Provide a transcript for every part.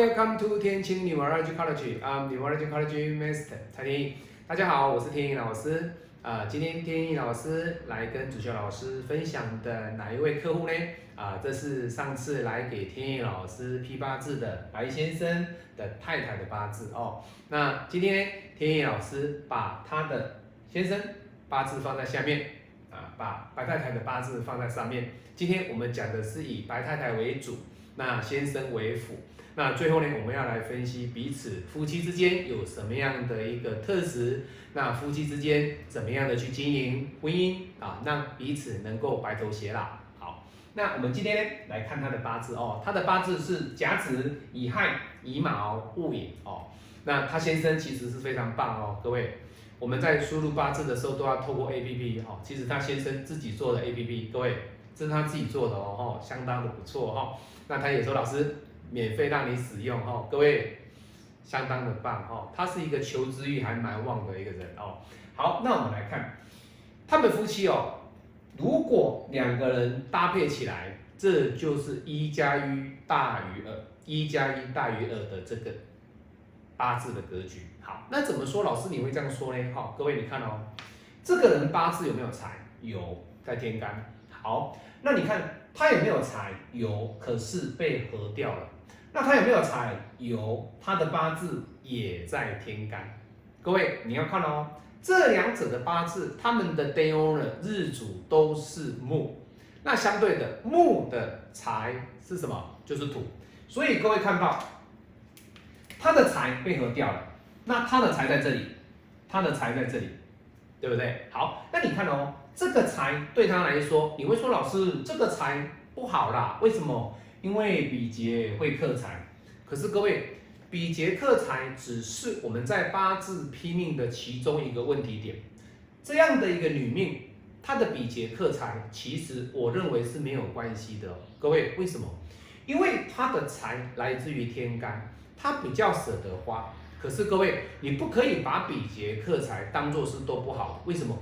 Welcome to 天晴 Neurology College. I'm Neurology College Master 蔡天意。大家好，我是天意老师。呃，今天天意老师来跟主修老师分享的哪一位客户呢？啊、这是上次来给天意老师批八字的白先生的太太的八字哦。那今天，天意老师把他的先生八字放在下面，啊，把白太太的八字放在上面。今天我们讲的是以白太太为主，那先生为辅。那最后呢，我们要来分析彼此夫妻之间有什么样的一个特质，那夫妻之间怎么样的去经营婚姻啊，让彼此能够白头偕老。好，那我们今天呢来看他的八字哦，他的八字是甲子、乙亥、乙卯、戊寅哦。那他先生其实是非常棒哦，各位，我们在输入八字的时候都要透过 A P P 哦。其实他先生自己做的 A P P，各位，这是他自己做的哦，哦相当的不错、哦。那他也说老师。免费让你使用哈，各位相当的棒哈，他是一个求知欲还蛮旺的一个人哦。好，那我们来看他们夫妻哦，如果两个人搭配起来，这就是一加一大于二，一加一大于二的这个八字的格局。好，那怎么说？老师你会这样说呢？好，各位你看哦，这个人八字有没有财？有，在天干。好，那你看他有没有财？有，可是被合掉了。那他有没有财？有，他的八字也在天干。各位你要看哦，这两者的八字，他们的 day owner 日主都是木。那相对的，木的财是什么？就是土。所以各位看到，他的财被合掉了，那他的财在这里，他的财在这里，对不对？好，那你看哦，这个财对他来说，你会说老师这个财不好啦？为什么？因为比劫会克财，可是各位，比劫克财只是我们在八字拼命的其中一个问题点。这样的一个女命，她的比劫克财，其实我认为是没有关系的。各位，为什么？因为她的财来自于天干，她比较舍得花。可是各位，你不可以把比劫克财当做是都不好。为什么？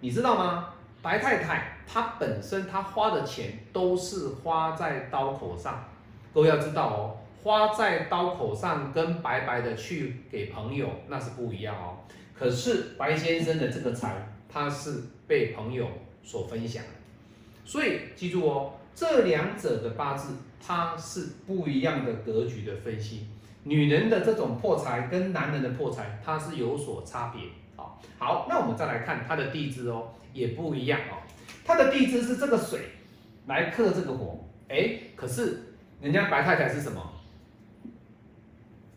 你知道吗？白太太她本身她花的钱都是花在刀口上，各位要知道哦，花在刀口上跟白白的去给朋友那是不一样哦。可是白先生的这个财，他是被朋友所分享，所以记住哦，这两者的八字它是不一样的格局的分析。女人的这种破财跟男人的破财，它是有所差别。好，那我们再来看他的地支哦。也不一样哦，他的地支是这个水来克这个火，哎，可是人家白太太是什么？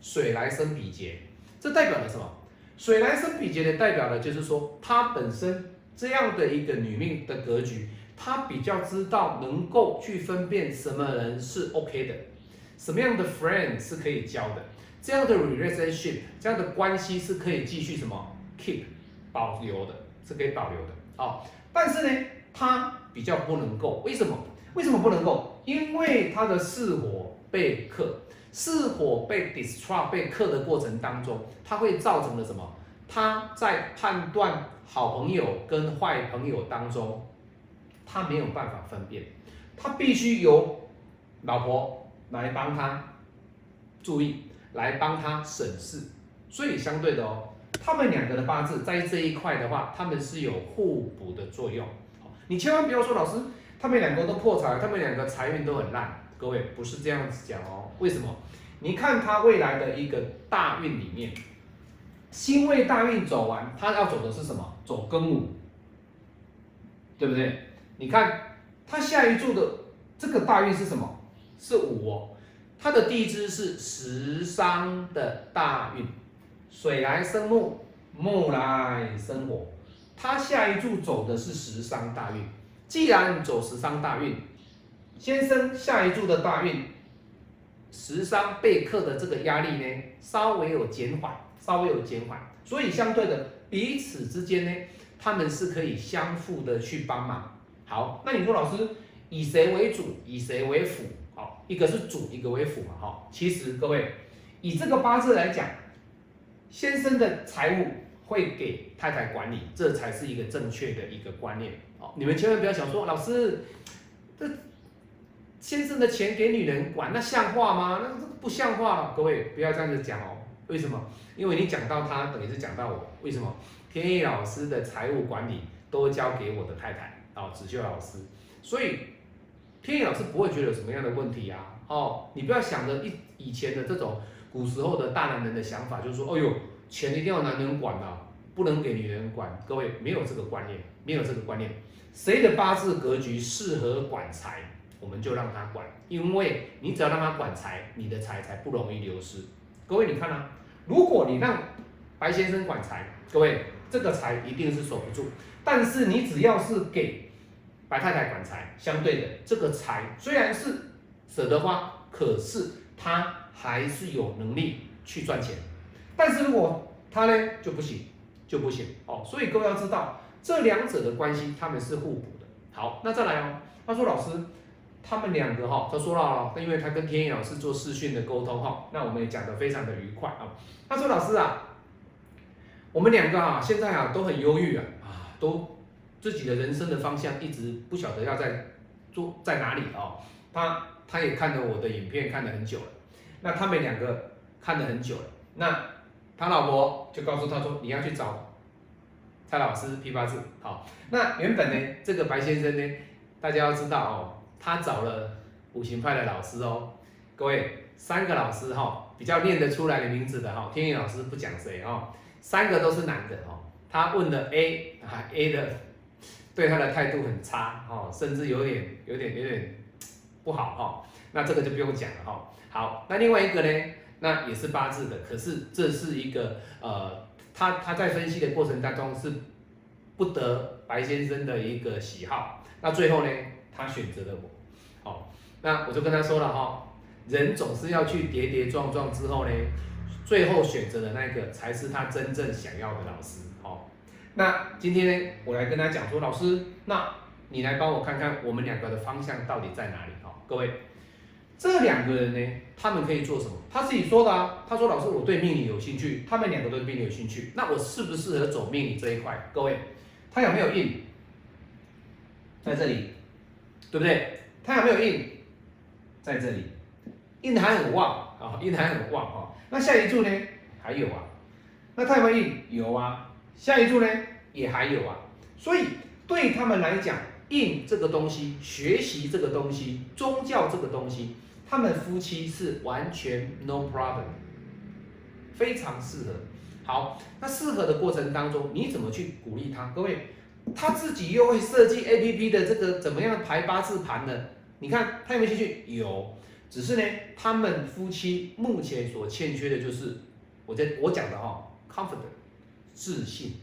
水来生比劫，这代表了什么？水来生比劫的代表的就是说，她本身这样的一个女命的格局，她比较知道能够去分辨什么人是 OK 的，什么样的 friend 是可以交的，这样的 relationship，这样的关系是可以继续什么 keep 保留的，是可以保留的。好，但是呢，它比较不能够，为什么？为什么不能够？因为它的巳火被克，巳火被 destroy 被克的过程当中，它会造成了什么？他在判断好朋友跟坏朋友当中，他没有办法分辨，他必须由老婆来帮他注意，来帮他审视，所以相对的哦。他们两个的八字在这一块的话，他们是有互补的作用。你千万不要说老师，他们两个都破财，他们两个财运都很烂。各位不是这样子讲哦。为什么？你看他未来的一个大运里面，辛未大运走完，他要走的是什么？走庚午，对不对？你看他下一柱的这个大运是什么？是午哦。他的地支是食伤的大运。水来生木，木来生火，他下一柱走的是食伤大运。既然走食伤大运，先生下一柱的大运，食伤被克的这个压力呢，稍微有减缓，稍微有减缓。所以相对的，彼此之间呢，他们是可以相互的去帮忙。好，那你说老师以谁为主，以谁为辅？好，一个是主，一个为辅嘛。哈，其实各位以这个八字来讲。先生的财务会给太太管理，这才是一个正确的一个观念。哦，你们千万不要想说，老师，这先生的钱给女人管，那像话吗？那这不像话了。各位不要这样子讲哦。为什么？因为你讲到他，等于是讲到我。为什么？天意老师的财务管理都交给我的太太哦，子秀老师。所以天意老师不会觉得有什么样的问题啊。哦，你不要想着以以前的这种古时候的大男人的想法，就是说，哎呦，钱一定要男人管啊，不能给女人管。各位没有这个观念，没有这个观念。谁的八字格局适合管财，我们就让他管，因为你只要让他管财，你的财才不容易流失。各位你看啊，如果你让白先生管财，各位这个财一定是守不住。但是你只要是给白太太管财，相对的这个财虽然是舍得花，可是他还是有能力去赚钱。但是如果他呢就不行，就不行哦。所以各位要知道。这两者的关系，他们是互补的。好，那再来哦。他说：“老师，他们两个哈，他说了，因为他跟天意老师做视讯的沟通哈，那我们也讲得非常的愉快啊。他说：老师啊，我们两个啊，现在啊都很忧郁啊，啊，都自己的人生的方向一直不晓得要在做在哪里哦。他他也看了我的影片看了很久了，那他们两个看了很久了，那他老婆就告诉他说，你要去找。”蔡老师批八字好，那原本呢，这个白先生呢，大家要知道哦，他找了五行派的老师哦，各位三个老师哈，比较念得出来的名字的哈，天意老师不讲谁哦，三个都是男的哦，他问的 A 啊 A 的对他的态度很差哦，甚至有点有点有点不好哈，那这个就不用讲了哈。好，那另外一个呢，那也是八字的，可是这是一个呃。他他在分析的过程当中是不得白先生的一个喜好，那最后呢，他选择了我，好，那我就跟他说了哈，人总是要去跌跌撞撞之后呢，最后选择的那个才是他真正想要的老师，好，那今天呢，我来跟他讲说，老师，那你来帮我看看我们两个的方向到底在哪里，好，各位。这两个人呢，他们可以做什么？他自己说的啊。他说：“老师，我对命理有兴趣。”他们两个对命理有兴趣。那我适不适合走命理这一块？各位，他有没有印？在这里，对不对？他有没有印？在这里，印还很旺啊，印还很旺啊。那下一柱呢？还有啊。那他有没有印？有啊。下一柱呢？也还有啊。所以对他们来讲，印这个东西，学习这个东西，宗教这个东西。他们夫妻是完全 no problem，非常适合。好，那适合的过程当中，你怎么去鼓励他？各位，他自己又会设计 A P P 的这个怎么样排八字盘呢？你看他有没有兴趣？有，只是呢，他们夫妻目前所欠缺的就是我在我讲的哈，confident 自信，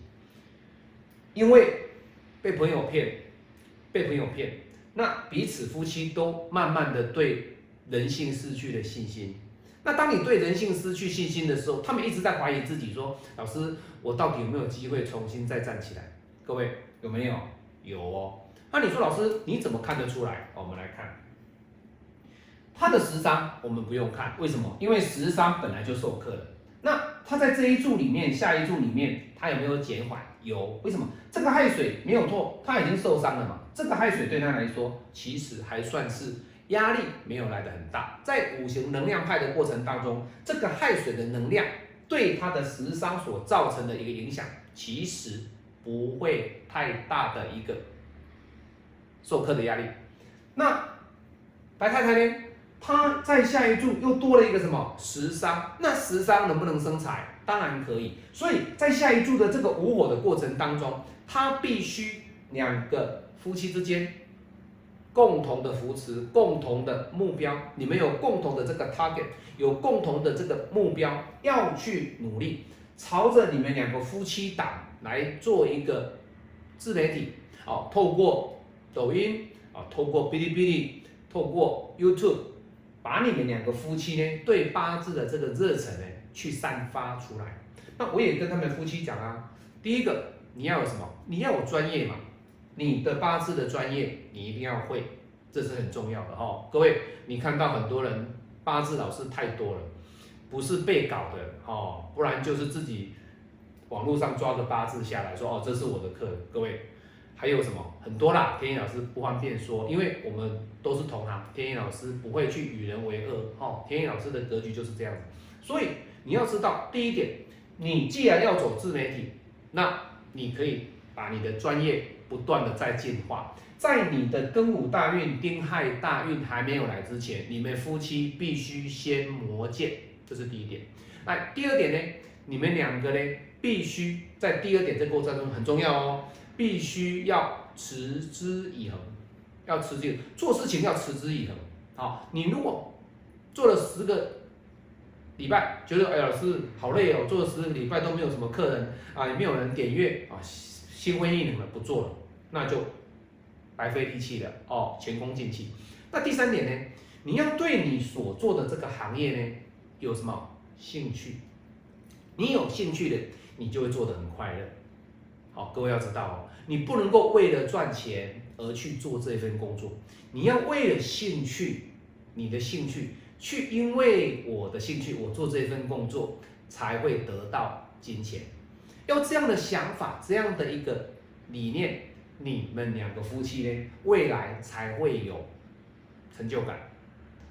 因为被朋友骗，被朋友骗，那彼此夫妻都慢慢的对。人性失去了信心，那当你对人性失去信心的时候，他们一直在怀疑自己，说：“老师，我到底有没有机会重新再站起来？”各位有没有？有哦。那你说，老师你怎么看得出来？我们来看他的十伤，我们不用看，为什么？因为十伤本来就受克了。那他在这一柱里面，下一柱里面，他有没有减缓？有。为什么？这个亥水没有错，他已经受伤了嘛。这个亥水对他来说，其实还算是。压力没有来的很大，在五行能量派的过程当中，这个亥水的能量对他的食伤所造成的一个影响，其实不会太大的一个授课的压力。那白太太呢？她在下一柱又多了一个什么食伤？那食伤能不能生财？当然可以。所以在下一柱的这个无火的过程当中，他必须两个夫妻之间。共同的扶持，共同的目标，你们有共同的这个 target，有共同的这个目标，要去努力，朝着你们两个夫妻档来做一个自媒体，哦，透过抖音，啊，透过哔哩哔哩，透过 YouTube，把你们两个夫妻呢对八字的这个热忱呢去散发出来。那我也跟他们夫妻讲啊，第一个你要有什么？你要有专业嘛。你的八字的专业，你一定要会，这是很重要的哈。各位，你看到很多人八字老师太多了，不是被搞的哦，不然就是自己网络上抓个八字下来说哦，这是我的课。各位，还有什么很多啦，天意老师不方便说，因为我们都是同行，天意老师不会去与人为恶，哦，天意老师的格局就是这样子。所以你要知道，第一点，你既然要走自媒体，那你可以把你的专业不断的在进化。在你的庚午大运、丁亥大运还没有来之前，你们夫妻必须先磨剑，这是第一点。那第二点呢？你们两个呢，必须在第二点这过程中很重要哦，必须要持之以恒，要持之做事情要持之以恒。好，你如果做了十个礼拜，觉得哎老师好累哦，做了十个礼拜都没有什么客人啊，也没有人点阅啊，心灰意冷了，不做了，那就。白费力气了哦，前功尽弃。那第三点呢？你要对你所做的这个行业呢有什么兴趣？你有兴趣的，你就会做得很快乐。好，各位要知道哦，你不能够为了赚钱而去做这份工作，你要为了兴趣，你的兴趣去，因为我的兴趣，我做这份工作才会得到金钱。要这样的想法，这样的一个理念。你们两个夫妻呢，未来才会有成就感。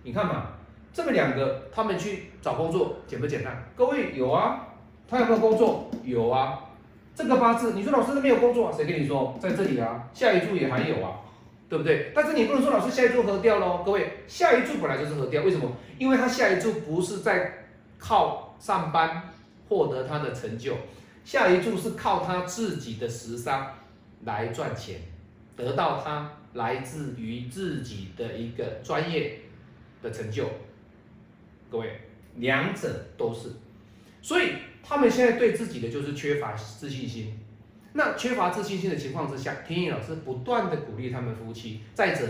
你看嘛，这个两个他们去找工作简不简单？各位有啊，他有没有工作？有啊。这个八字，你说老师都没有工作，谁跟你说？在这里啊，下一柱也还有啊，对不对？但是你不能说老师下一柱合掉喽。各位，下一柱本来就是合掉，为什么？因为他下一柱不是在靠上班获得他的成就，下一柱是靠他自己的时商。来赚钱，得到他来自于自己的一个专业的成就。各位，两者都是，所以他们现在对自己的就是缺乏自信心。那缺乏自信心的情况之下，天意老师不断的鼓励他们夫妻。再者，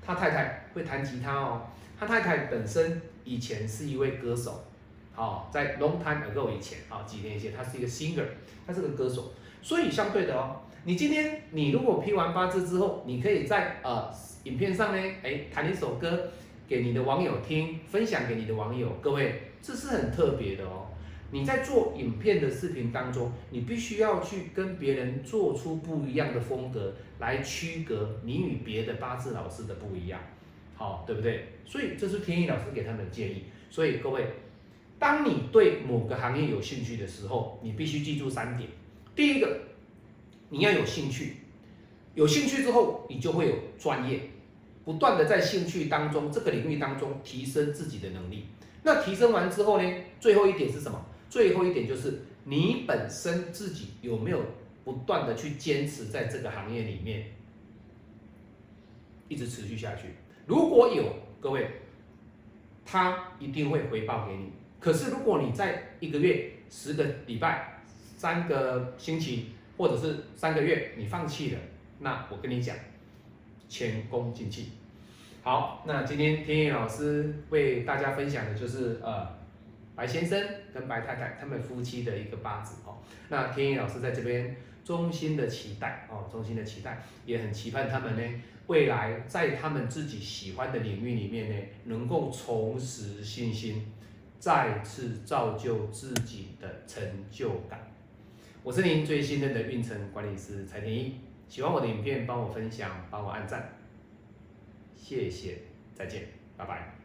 他太太会弹吉他哦，他太太本身以前是一位歌手，好，在 long time ago 以前，好几年前，他是一个 singer，他是个歌手，所以相对的哦。你今天你如果批完八字之后，你可以在呃影片上呢，哎弹一首歌给你的网友听，分享给你的网友。各位，这是很特别的哦。你在做影片的视频当中，你必须要去跟别人做出不一样的风格，来区隔你与别的八字老师的不一样，好，对不对？所以这是天意老师给他们的建议。所以各位，当你对某个行业有兴趣的时候，你必须记住三点。第一个。你要有兴趣，有兴趣之后，你就会有专业，不断的在兴趣当中这个领域当中提升自己的能力。那提升完之后呢？最后一点是什么？最后一点就是你本身自己有没有不断的去坚持在这个行业里面，一直持续下去。如果有各位，他一定会回报给你。可是如果你在一个月、十个礼拜、三个星期，或者是三个月你放弃了，那我跟你讲，前功尽弃。好，那今天天意老师为大家分享的就是呃白先生跟白太太他们夫妻的一个八字哦。那天意老师在这边衷心的期待哦，衷心的期待，也很期盼他们呢未来在他们自己喜欢的领域里面呢，能够重拾信心，再次造就自己的成就感。我是您最信任的运程管理师柴天一，喜欢我的影片，帮我分享，帮我按赞，谢谢，再见，拜拜。